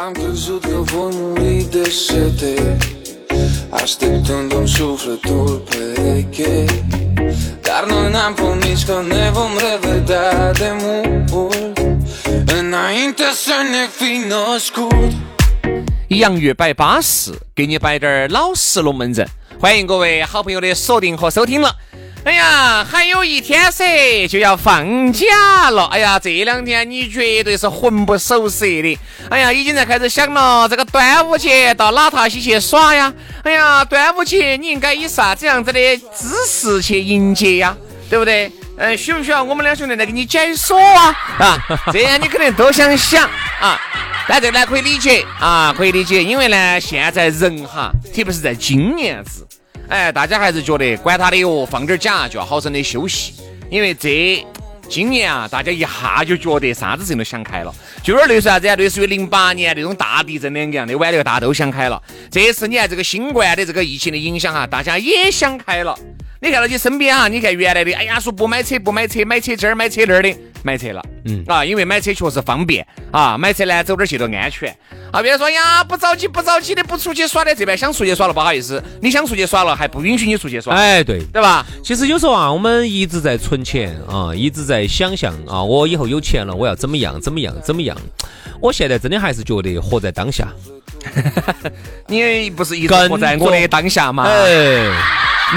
Am crezut că voi muri de sete Așteptându-mi sufletul pereche. Dar noi n-am promis că ne vom revedea de mult. Înainte să ne fi născut 洋芋摆巴适，给你摆点儿老实龙门阵。欢迎各位好朋友的锁定和收听了。哎呀，还有一天噻就要放假了。哎呀，这两天你绝对是魂不守舍的。哎呀，已经在开始想了，这个端午节到哪塔西去耍呀？哎呀，端午节你应该以啥子样子的姿势去迎接呀？对不对？嗯，需不需要我们两兄弟来给你解锁啊？啊，这样你肯定都想想啊。但这个呢可以理解啊，可以理解，因为呢现在人哈，特别是在今年子，哎，大家还是觉得管他的哟，放点假就要好生的休息，因为这今年啊，大家一下就觉得啥子事情都想开了，就有点类似啥子啊，类似于零八年那种大地震那样的，完了大家都想开了。这次你看这个新冠的这个疫情的影响哈，大家也想开了。你看到你身边哈，你看原来的，哎呀，说不买车不买车，买车这儿买车那儿的，买车了，嗯啊，因为买车确实方便啊，买车呢走哪儿去都安全啊。别人说呀，不着急不着急的，不出去耍的，这边想出去耍了，不好意思，你想出去耍了还不允许你出去耍，哎，对。对吧？其实有时候啊，我们一直在存钱啊，一直在想象啊，我以后有钱了，我要怎么样怎么样怎么样。我现在真的还是觉得活在当下。你不是一直跟活在我的当下吗？哎，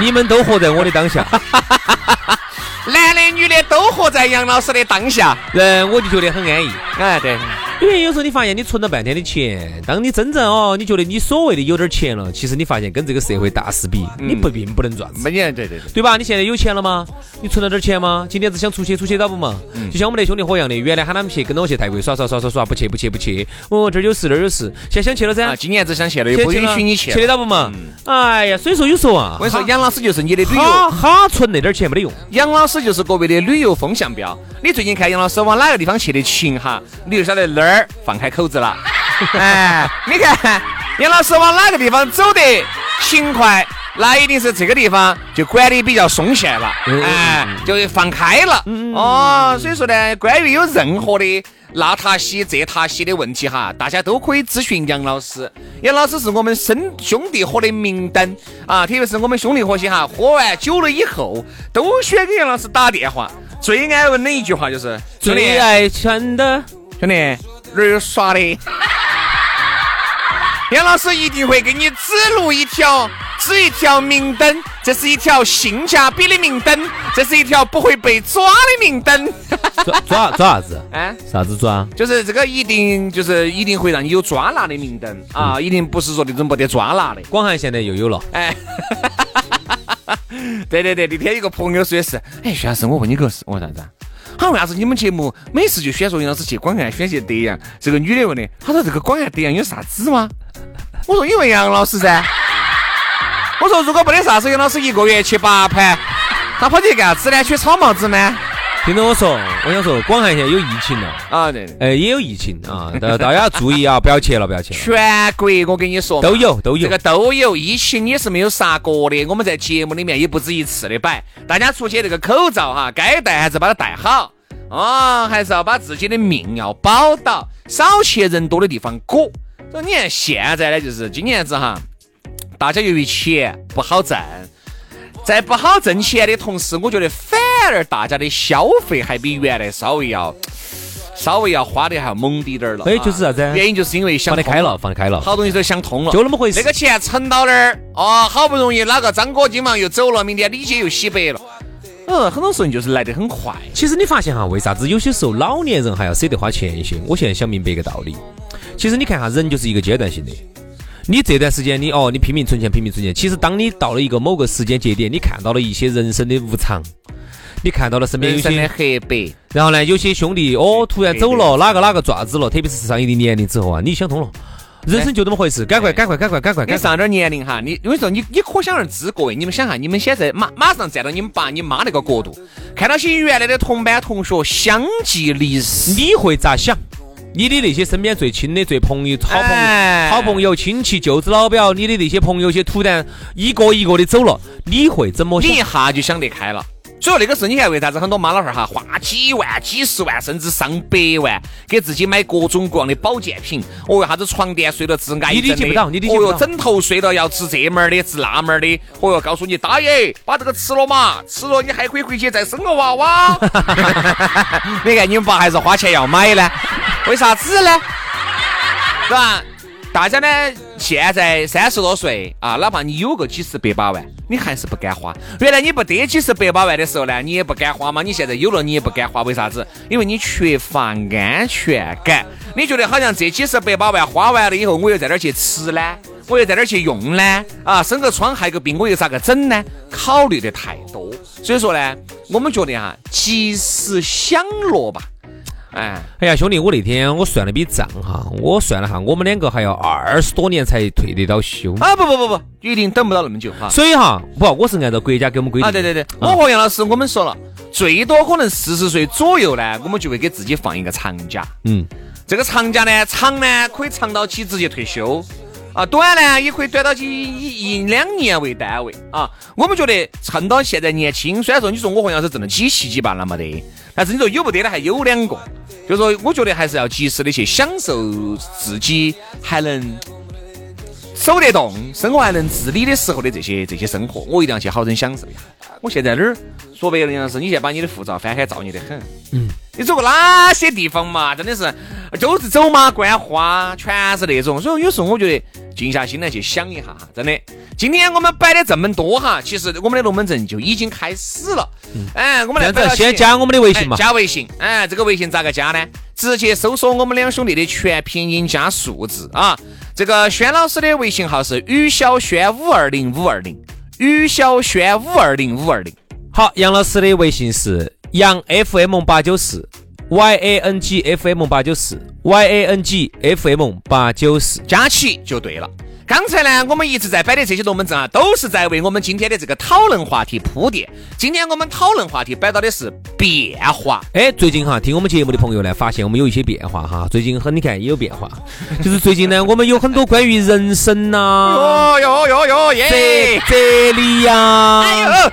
你们都活在我的当下，男的女的都活在杨老师的当下。嗯，我就觉得很安逸。哎，对，因为有时候你发现你存了半天的钱，当你真正哦，你觉得你所谓的有点钱了，其实你发现跟这个社会大势比，你不并不能赚。没年对对对。对吧？你现在有钱了吗？你存了点钱吗？今天只想出去，出去到不嘛？就像我们那兄弟伙一样的，原来喊他们去，跟着我去泰国耍耍耍耍耍，不去不去不去。哦，这儿有事那儿有事，现在想去了噻。啊，今年只想去了，又不允许你去去得到不嘛？哎呀，所以说有时候啊，我跟你说，杨老师就是你的旅哈游，哈存那点钱没得用。杨老师就是各位的旅游风向标。你最近看杨老师往哪个地方去的勤哈，你就晓得那儿放开口子了。哎，你看杨老师往哪个地方走得勤快，那一定是这个地方就管理比较松懈了，哎，就放开了。哦，所以说呢，关于有任何的那塔西这塔西的问题哈，大家都可以咨询杨老师。杨老师是我们生兄弟伙的明灯啊，特别是我们兄弟伙些哈，喝完酒了以后，都喜欢给杨老师打电话。最爱问的一句话就是：最爱穿的，兄弟，哪儿有耍的？杨老师一定会给你指路一条，指一条明灯，这是一条性价比的明灯，这是一条不会被抓的明灯。抓抓抓啥子？啊，啥子抓？就是这个一定就是一定会让你有抓拿的明灯啊，一定不是说那种没得抓拿的。广汉现在又有了。哎，对 对对，那天有个朋友说的是，哎，徐老师，我问你个事，我说啥子他为啥子你们节目每次就选说杨老师去广安选去德阳？这个女的问的，他说这个广安德阳有啥子吗？我说你问杨老师噻。我说如果没得啥子，杨老师一个月去八盘，他跑去干啥子呢？取草帽子吗？听着我说，我想说，广汉现在有疫情了，啊，对，哎，也有疫情啊，大大家要注意啊，不要去了，不要去了。全国我跟你说都有都有这个都有，疫情也是没有杀过的。我们在节目里面也不止一次的摆，大家出去这个口罩哈，该戴还是把它戴好啊，还是要把自己的命要保到，少去人多的地方裹。所以你看现在呢，就是今年子哈，大家由于钱不好挣，在不好挣钱的同时，我觉得反而大家的消费还比原来稍微要稍微要花的还要猛滴点儿了。哎就是啥子啊原因就是因为想放得开了，放得开了，好东西都想通了，就那么回事那个钱存到那儿，哦，好不容易哪个张哥今晚又走了，明天李姐又洗白了。嗯，很多时候就是来得很快。其实你发现哈，为啥子有些时候老年人还要舍得花钱一些？我现在想明白一个道理。其实你看哈，人就是一个阶段性的。你这段时间你哦，你拼命存钱，拼命存钱。其实当你到了一个某个时间节点，你看到了一些人生的无常，你看到了身边有人生的些，黑白，然后呢，有些兄弟哦突然走了，哪个哪个爪子了，特别是上一定年龄之后啊，你想通了，人生就这么回事，赶快赶快赶快赶快赶快。你上点年龄哈，你因为说你你可想而知，各位，你们想哈，你们现在马马上站到你们爸你妈那个角度，看到些原来的同班同学相继离世，你会咋想？你的那些身边最亲的、最朋友、好朋友、哎好朋友、亲戚、舅子老表，你的那些朋友些突然一个一个的走了，你会怎么想你？一下就想得开了。所以那个时候，你看为啥子很多妈老汉儿哈花几万、几十万，甚至上百万给自己买各种各样的保健品？哦哟，啥子床垫睡了治癌症的，你理解不到你理解不到哦哟，枕头睡了要治这门儿的，治那门儿的。哦哟，告诉你大爷，把这个吃了嘛，吃了你还可以回去再生个娃娃。你看你们爸还是花钱要买呢，为啥子呢？是吧？大家呢，现在三十多岁啊，哪怕你有个几十百把万，你还是不敢花。原来你不得几十百把万的时候呢，你也不敢花嘛。你现在有了，你也不敢花，为啥子？因为你缺乏安全感。你觉得好像这几十百把万花完了以后，我又在哪儿去吃呢？我又在哪儿去用呢？啊，生个疮害个病，我又咋个整呢？考虑的太多。所以说呢，我们觉得哈，及时享乐吧。哎，哎呀，兄弟，我那天我算了笔账哈，我算了哈，我们两个还要二十多年才退得到休。啊不不不不，一定等不到那么久哈。所以哈，不，我是按照国家给我们规定。啊，对对对，我和杨老师我们说了，最多可能四十岁左右呢，我们就会给自己放一个长假。嗯，这个长假呢，长呢可以长到起直接退休，啊，短呢也可以短到起以一两年为单位啊。我们觉得趁到现在年轻，虽然说你说我和杨老师挣了几七几八了没得，但是你说有不得的还有两个，就说我觉得还是要及时的去享受自己还能。走得动，生活还能自理的时候的这些这些生活，我一定要去好生享受一下。我现在哪儿说白了，杨老师，你现在把你的护照翻开，造孽得很。嗯，你走过哪些地方嘛？真的是都是走马观花，全是那种。所以有时候我觉得静下心来去想一下哈，真的。今天我们摆的这么多哈，其实我们的龙门阵就已经开始了。哎，我们来先加我们的微信嘛哎。加微信，哎，这个微信咋个加呢？直接搜索我们两兄弟的全拼音加数字啊。这个轩老师的微信号是于小轩五二零五二零，于小轩五二零五二零。好，杨老师的微信是杨 FM 八九四，Y A N G F M 八九四，Y A N G F M 八九四。加起就对了。刚才呢，我们一直在摆的这些龙门阵啊，都是在为我们今天的这个讨论话题铺垫。今天我们讨论话题摆到的是变化。哎，最近哈，听我们节目的朋友呢，发现我们有一些变化哈。最近很，你看也有变化，就是最近呢，我们有很多关于人生呐、哦哟哟哟耶！哲哲理呀、哎呦，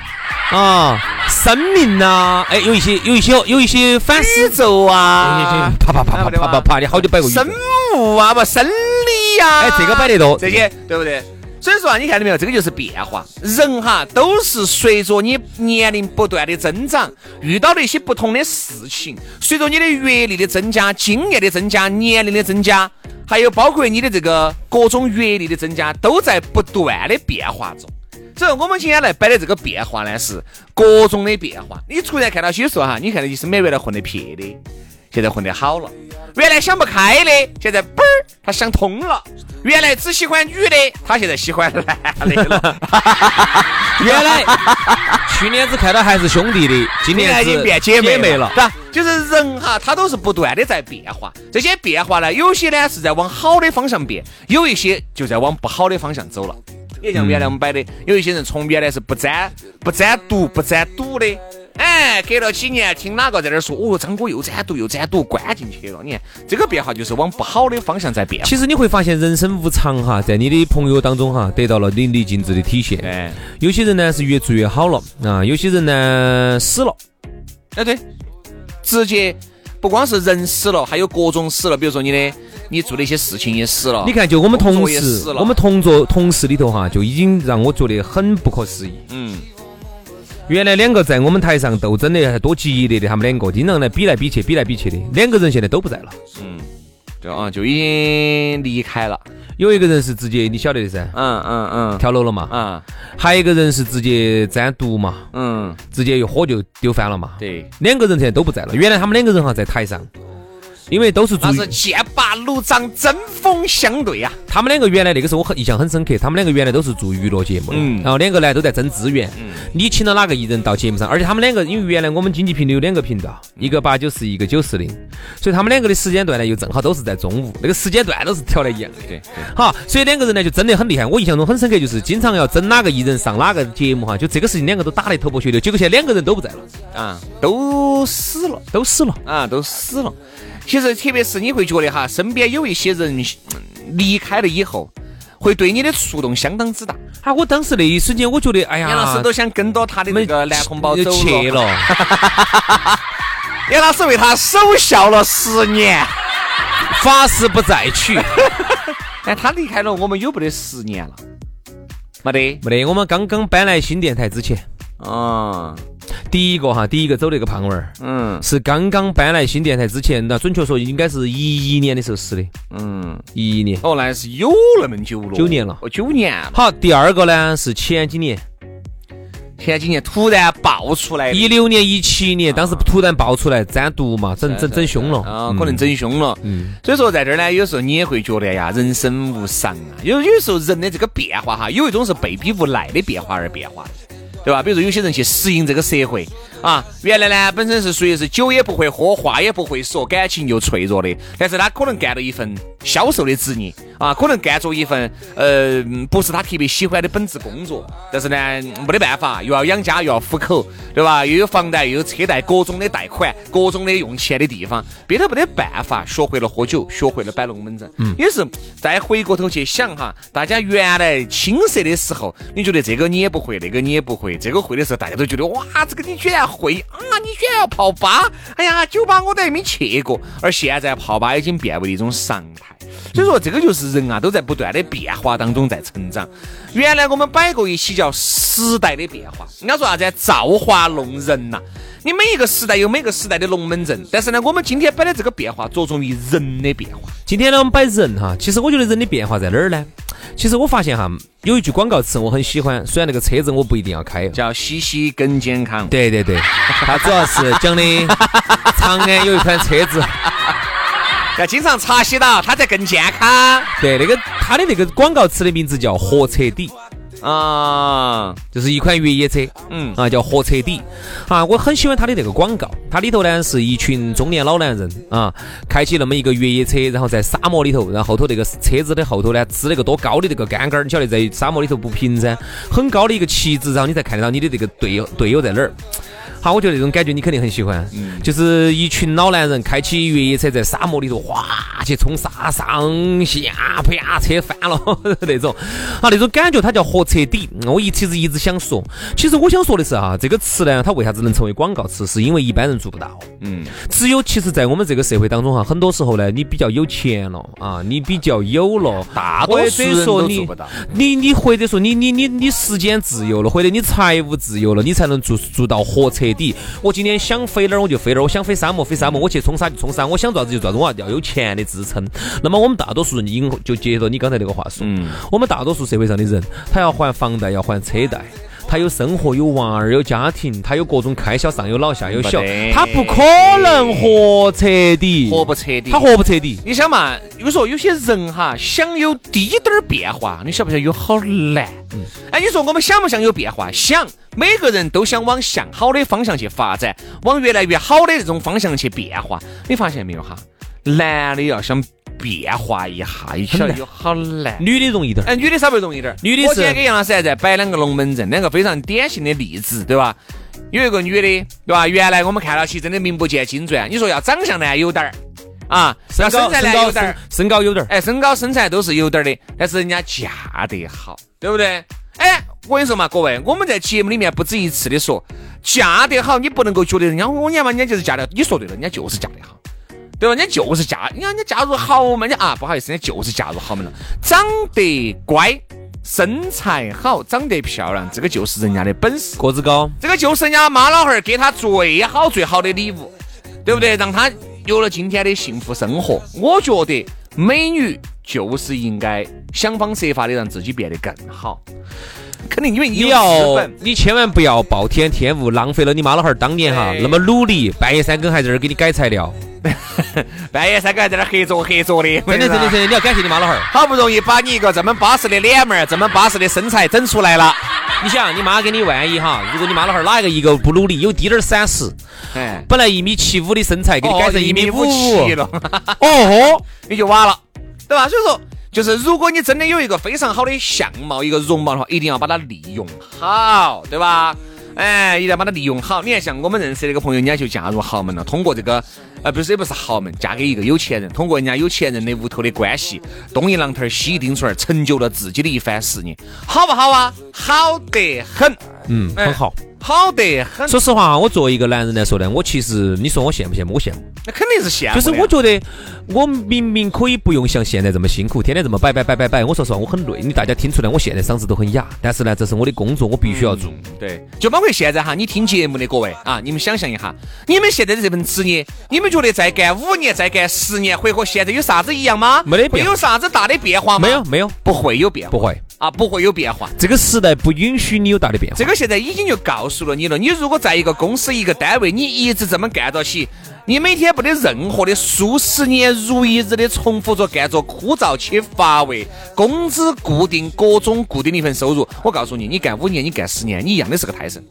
啊，生命呐、哎，有一些有一些有一些反宇思，宙啊，啪啪啪啪啪啪啪，你好久摆过生物啊，不生理呀、哎，这个摆得多，这些对不对？所以说啊，你看到没有，这个就是变化。人哈都是随着你年龄不断的增长，遇到的一些不同的事情，随着你的阅历的增加、经验的增加、年龄的增加，还有包括你的这个各种阅历的增加，都在不断的变化中。所以我们今天来摆的这个变化呢，是各种的变化。你突然看到些时候哈，你看到你身边原来混得撇的，现在混得好了；原来想不开的，现在嘣儿他想通了；原来只喜欢女的，他现在喜欢男的了。原来去年子看到还是兄弟的，今年已经变姐妹妹了是。吧？就是人哈，他都是不断的在变化。这些变化呢，有些呢是在往好的方向变，有一些就在往不好的方向走了。也像原来我们摆的，有一些人从原来是不沾不沾毒不沾赌的，哎，隔了几年听哪个在那儿说，哦，张哥又沾毒又沾赌，关进去了。你看这个变化就是往不好的方向在变。其实你会发现人生无常哈，在你的朋友当中哈，得到了淋漓尽致的体现。哎，有些人呢是越做越好了啊，有些人呢死了。哎对，直接不光是人死了，还有各种死了，比如说你的你做的一些事情也死了。你看，就我们同事我们同桌同事里头哈，就已经让我觉得很不可思议。嗯，原来两个在我们台上斗争的还多激烈的，他们两个经常来比来比去，比来比去的。两个人现在都不在了，嗯就啊，就已经离开了。有一个人是直接你晓得的噻，嗯嗯嗯跳楼了嘛，嗯还有一个人是直接沾毒嘛，嗯，直接一喝就丢翻了嘛。对，两个人现在都不在了，原来他们两个人哈在台上，因为都是做那是剑拔弩张，针锋相对啊。他们两个原来那个时候我很印象很深刻，他们两个原来都是做娱乐节目的，嗯然后两个呢都在争资源。嗯你请了哪个艺人到节目上？而且他们两个，因为原来我们经济频率有两个频道，一个八九十，一个九四零，所以他们两个的时间段呢又正好都是在中午，那个时间段都是调的一样的。对，好，所以两个人呢就争得很厉害。我印象中很深刻，就是经常要争哪个艺人上哪个节目哈，就这个事情两个都打得头破血流。结果现在两个人都不在了，啊，都死了都死了。啊，都死了。其实，特别是你会觉得哈，身边有一些人嗯离开了以后，会对你的触动相当之大。啊，我当时那一瞬间，我觉得，哎呀，杨老师都想跟到他的那个男同胞走去了。杨老师为他守孝了十年，发誓不再娶。哎，他离开了，我们有不得十年了？没得。没得，我们刚刚搬来新电台之前，嗯第一个哈，第一个走那个胖娃儿，嗯是刚刚搬来新电台之前，那准确说应该是一一年的时候死的，嗯。一一年。哦，那是有那么久了，九年了哦，九年了。好，第二个呢是前几年，前几年突然爆出来，一六年、一七年，当时突然爆出来沾毒嘛，整整整凶了啊，可能整凶了。嗯，所以说在这儿呢，有时候你也会觉得呀，人生无常啊。有有时候人的这个变化哈，有一种是被逼无奈的变化而变化的。对吧？比如说有些人去适应这个社会啊，原来呢本身是属于是酒也不会喝，话也不会说，感情又脆弱的，但是他可能干了一份销售的职业啊，可能干着一份呃不是他特别喜欢的本职工作，但是呢没得办法，又要养家又要糊口，对吧？又有房贷又有车贷，各种的贷款，各种的用钱的地方，憋得没得办法，学会了喝酒，学会了摆龙门阵。嗯，也是再回过头去想哈，大家原来青涩的时候，你觉得这个你也不会，那个你也不会。这个会的时候，大家都觉得哇，这个你居然会啊！你居然要泡吧？哎呀，酒吧我都还没去过。而现在泡吧已经变为了一种常态。所以说，这个就是人啊，都在不断的变化当中在成长。原来我们摆过一期叫时代的变化，人家说啥子？造化弄人呐、你每一个时代有每个时代的龙门阵，但是呢，我们今天摆的这个变化着重于人的变化。今天呢，我们摆人哈，其实我觉得人的变化在哪儿呢？其实我发现哈，有一句广告词我很喜欢，虽然那个车子我不一定要开。叫西西更健康。对对对，它主要是讲的 长安有一款车子，要经常擦洗到，它才更健康对，那个它的那个广告词的名字叫货车底，啊。就是一款越野车，嗯。啊，叫货车底。啊，我很喜欢它的那个广告，它里头呢是一群中年老男人。啊，开起那么一个越野车，然后在沙漠里头，然后后头那个车子的后头呢支了个多高的这个杆杆儿，你晓得在沙漠里头不平噻，很高的一个旗帜，然后你才看得到你的这个队友队友在哪儿。好，我觉得这种感觉你肯定很喜欢，就是一群老男人开起越野车在沙漠里头哗去冲沙上下，啪车翻了 那种，啊那种感觉它叫货车底。我一其实一直想说，其实我想说的是啊，这个词呢，它为啥子能成为广告词，是因为一般人做不到。嗯，只有其实，在我们这个社会当中哈，很多时候呢，你比较有钱了啊，你比较有了，大多数人都做不到。你你或者说你你你你时间自由了，或者你财务自由了，你才能做做到货车底。我今天想飞哪儿我就飞哪儿，我想飞沙漠飞沙漠，我去冲沙就冲沙，我想做啥子就做啥子，我要有钱的支撑。那么我们大多数人应就接着你刚才那个话说，嗯我们大多数社会上的人，他要还房贷，要还车贷。他有生活，有娃儿，有家庭，他有各种开销，上有老下有小，他不可能活彻底，活不彻底。他活不彻底。你想嘛，有时候有些人哈，想有滴点儿变化，你晓不晓得有好难？哎，你说我们想不想有变化？想，每个人都想往向好的方向去发展，往越来越好的这种方向去变化。你发现没有哈？男的要想变化一下，你晓得有好难。女的容易点儿，哎，女的稍微容易点儿。女的是我今天给杨老师还在摆两个龙门阵，两个非常典型的例子，对吧？有一个女的，对吧？原来我们看到起真的名不见经传。你说要长相呢有点儿啊，要身材呢有点儿，身高有点儿，哎，身高身材都是有点儿的，但是人家嫁得好，对不对？哎，我跟你说嘛，各位，我们在节目里面不止一次的说，嫁得好，你不能够觉得人家我人家嘛，人家就是嫁得，你说对了，人家就是嫁得好。对吧？人家就是嫁，你看人家嫁入豪门，人家啊，不好意思，人家就是嫁入豪门了。长得乖，身材好、长得漂亮，这个就是人家的本事，个子高，这个就是人家妈老汉儿给他最好最好的礼物，对不对？让他有了今天的幸福生活。我觉得美女就是应该想方设法的让自己变得更好。肯定因为你要本，你千万不要暴殄天物，浪费了你妈老汉儿当年哈那么努力，半夜三更还在这儿给你改材料，半夜三更还在那儿合作合作的，真的真的真的，你要感谢你妈老汉儿。好不容易把你一个这么巴适的脸面儿、这么巴适的身材整出来了，你想，你妈给你万一哈，如果你妈老汉儿哪一个一个不努力，有滴点儿闪失，哎，本来一米七五的身材给你改成一米五七了，哦吼，你就完了，对吧？所以说，就是如果你真的有一个非常好的相貌、一个容貌的话，一定要把它利用好，对吧？哎，一定要把它利用好。你看，像我们认识的一个朋友，人家就嫁入豪门了，通过这个，呃，不是也不是豪门，嫁给一个有钱人，通过人家有钱人的屋头的关系，东一榔头儿西一钉锤儿，成就了自己的一番事业，好不好啊？好得很，嗯，哎很好。好得很。说实话，我作为一个男人来说呢，我其实你说我羡不羡慕？我羡慕。那肯定是羡慕就。是我觉得我明明可以不用像现在这么辛苦，天天这么摆摆摆摆摆。我说实话，我很累。你大家听出来，我现在嗓子都很哑，但是呢，这是我的工作，我必须要做。对，就包括现在哈，你听节目的各位啊，你们想象一下，你们现在的这份职业，你们觉得再干五年、再干十年，会和现在有啥子一样吗？没得变有啥子大的变化吗？没有，没有，不会有变化，不会。啊，不会有变化。这个时代不允许你有大的变化。这个现在已经就告诉了你了，你如果在一个公司、一个单位，你一直这么干到起，你每天不得任何的数十年如一日的重复着干着枯燥且乏味，工资固定，各种固定的一份收入，我告诉你，你干五年，你干十年，你一样的是个胎神。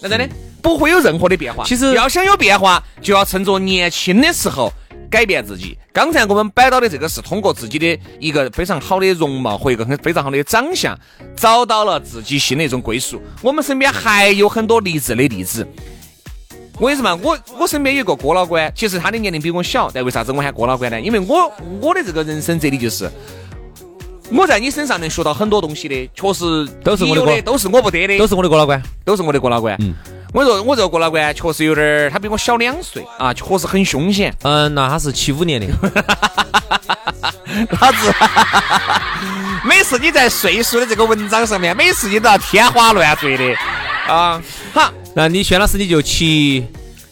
那真的不会有任何的变化。其实要想有变化，就要趁着年轻的时候改变自己。刚才我们摆到的这个是通过自己的一个非常好的容貌和一个很非常好的长相，找到了自己新的一种归属。我们身边还有很多励志的例子。我跟你说嘛，我我身边有个郭老倌，其实他的年龄比我小，但为啥子我喊郭老倌呢？因为我我的这个人生哲理就是。我在你身上能学到很多东西的，确实都是我的都是我不得的，都是我的郭老倌。都是我的郭老倌。嗯，我说我这个郭老倌确实有点儿，他比我小两岁啊，确实很凶险。嗯，那他是七五年的。老子，每次你在岁数的这个文章上面，每次你都要天花乱坠的啊。好，那你轩老师你就七，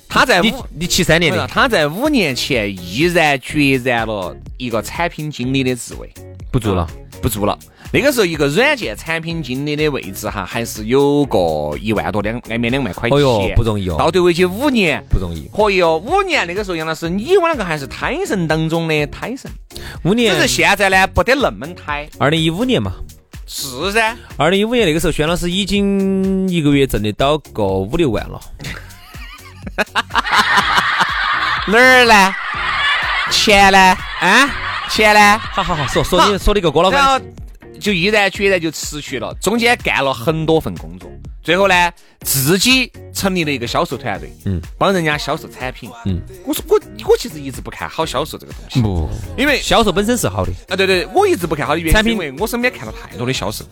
他在五，你七三年的。他在五年前毅然决然了一个产品经理的职位，不做了。不做了。那个时候，一个软件产品经理的位置哈，还是有个一万多两挨面两万块钱，哦哟不容易哦到对为去五年，不容易可以哦。五年那个时候，杨老师，你我两个还是胎神当中的胎神，五年是，现在呢不得那么胎。二零一五年嘛。是噻，二零一五年那个时候，轩老师已经一个月挣得到个五六万了。哪儿呢？钱呢？啊，钱呢？好好好，说说你说你个郭老然后倌。就毅然决然就辞去了，中间干了很多份工作，最后呢，自己成立了一个销售团队，嗯，帮人家销售产品，嗯。我说我我其实一直不看好销售这个东西，不，因为销售本身是好的。啊对对，我一直不看好的原因，产品因为我身边看了太多的销售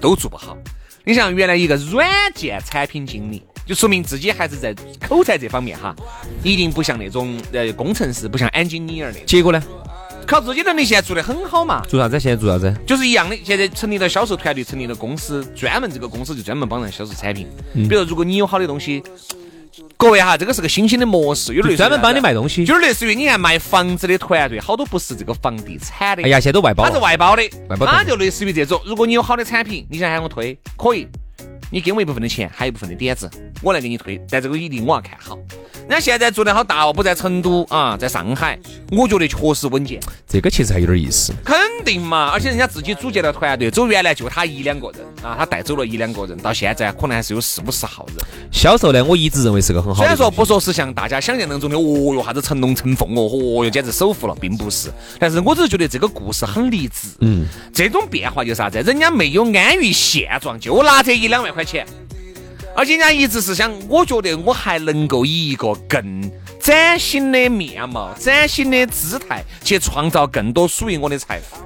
都做不好。你像，原来一个软件产品经理，就说明自己还是在口才这方面哈，一定不像那种呃工程师，不像 engineer 那种，结果呢？靠自己能力现在做得很好嘛。做啥子？现在做啥子？就是一样的，现在成立了销售团队，成立了公司，专门这个公司就专门帮人销售产品。嗯比如，如果你有好的东西，各位哈，这个是个新兴的模式，有点类似于专门帮你卖东西。就是类似于你看卖房子的团队，好多不是这个房地产的，哎呀，现在都外包他是。外包的外包，他就类似于这种。如果你有好的产品，你想喊我推，可以，你给我一部分的钱，还有一部分的点子，我来给你推，但这个一定我要看好。人家现在做得好大哦，不在成都啊，在上海，我觉得确实稳健。这个其实还有点意思。肯定嘛，而且人家自己组建了团队，走原来就他一两个人啊，他带走了一两个人，到现在可能还是有四五十号人。销售呢，我一直认为是个很好。虽然说不说是像大家想象当中的，哦哟啥子成龙成凤哦，哦哟简直首富了，并不是。但是我只是觉得这个故事很励志。嗯，这种变化就是啥子？人家没有安于现状，就拿这一两万块钱，而且人家一直是想，我觉得我还能够以一个更崭新的面貌、崭新的姿态，去创造更多属于我的财富。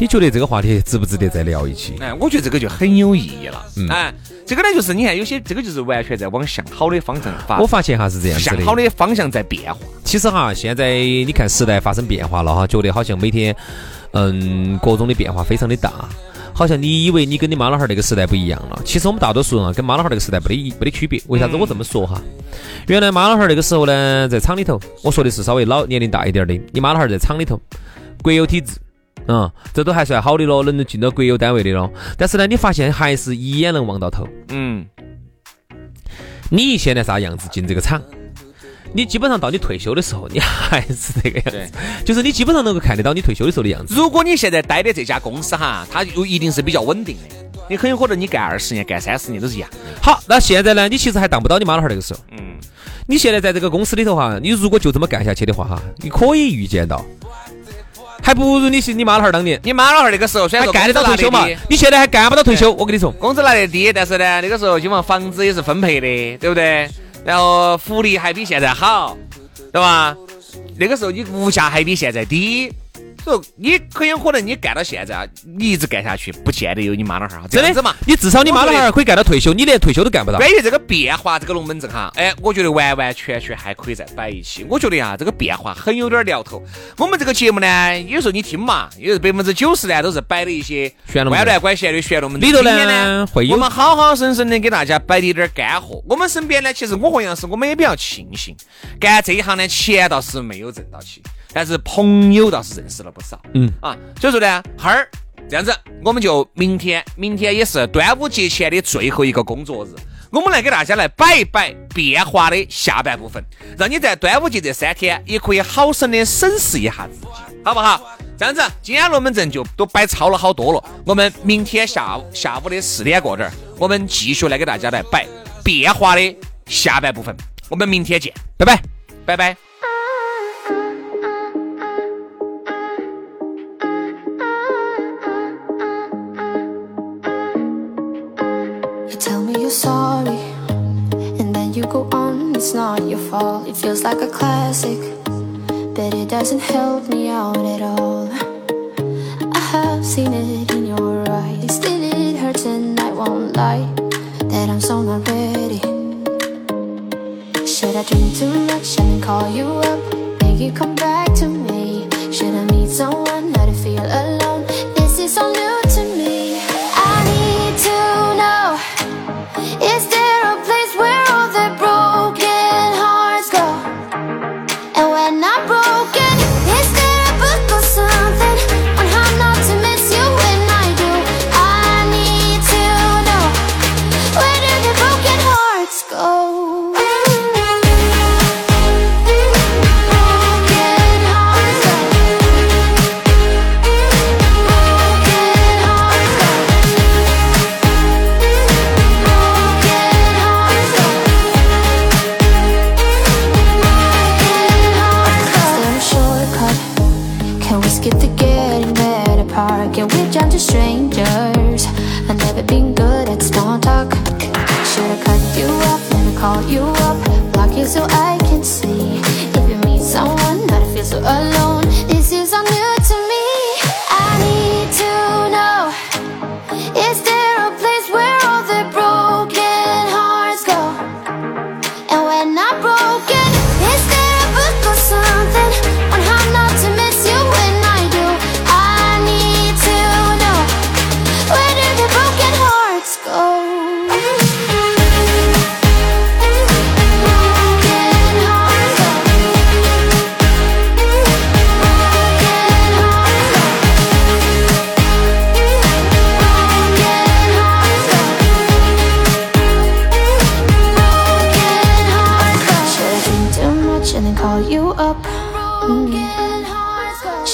你觉得这个话题值不值得再聊一期？哎，我觉得这个就很有意义了。哎，这个呢，就是你看，有些这个就是完全在往向好的方向发我，发现哈是这样子向。好的方向在变化。其实哈，现在你看时代发生变化了哈，觉得好像每天，嗯，各种的变化非常的大。好像你以为你跟你妈老汉儿那个时代不一样了，其实我们大多数人啊，跟妈老汉儿那个时代没得没得区别。为啥子我这么说哈？原来妈老汉儿那个时候呢，在厂里头，我说的是稍微老年龄大一点的，你妈老汉儿在厂里头，国有体制，嗯，这都还算好的咯，能进到国有单位的咯。但是呢，你发现还是一眼能望到头。嗯，你现在啥样子进这个厂？你基本上到你退休的时候，你还是这个样子，就是你基本上能够看得到你退休的时候的样子。如果你现在待的这家公司哈，它又一定是比较稳定的，你很有可能你干二十年、干三十年都是一样。好，那现在呢，你其实还当不到你妈老汉儿那个时候。嗯，你现在在这个公司里头哈，你如果就这么干下去的话哈，你可以预见到，还不如你是你妈老汉儿当年，你妈老汉儿那个时候虽然说还干得到退休嘛你现在还干不到退休，我跟你说。工资拿得低，但是呢，那个时候基本上房子也是分配的，对不对？然后福利还比现在好，对吧？那个时候你物价还比现在低，你很有可能你干到现在啊，你一直干下去，不见得有你妈老汉儿好。真的是嘛，你至少你妈老汉儿可以干到退休，你连退休都干不到。关于这个变化，这个龙门阵哈，哎，我觉得完完全全还可以再摆一期。我觉得呀，这个变化很有点聊头。我们这个节目呢，有时候你听嘛，有时候百分之九十呢都是摆的一些玄龙门弯乱拐线的玄龙门阵。里头呢我们好好生生的给大家摆的一点干货。我们身边呢，其实我和杨老师我们也比较庆幸，干这一行呢，钱倒是没有挣到起，但是朋友倒是认识了不少。嗯啊，所以说呢，哈儿这样子，我们就明天，明天也是端午节前的最后一个工作日，我们来给大家来摆一摆变化的下半部分，让你在端午节这三天也可以好生的审视一下自己，好不好？这样子，今天龙门阵就都摆超了好多了。我们明天下午下午的四点过点儿，我们继续来给大家来摆变化的下半部分。我们明天见，拜拜。拜拜。It's not your fault. It feels like a classic, but it doesn't help me out at all. I have seen it in your eyes. Still, it hurts, and I won't lie that I'm so not ready. Should I drink too much and call you up? Make you come back to me? Should I meet someone not to feel alone? This is all new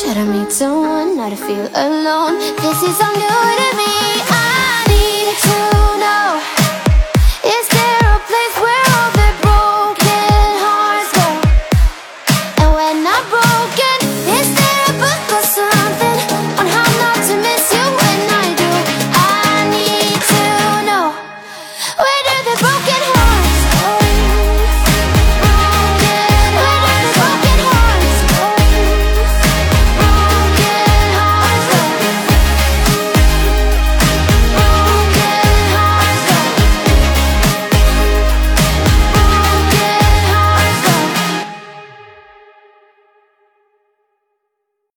Should I meet someone not to feel alone? This is all new to me. I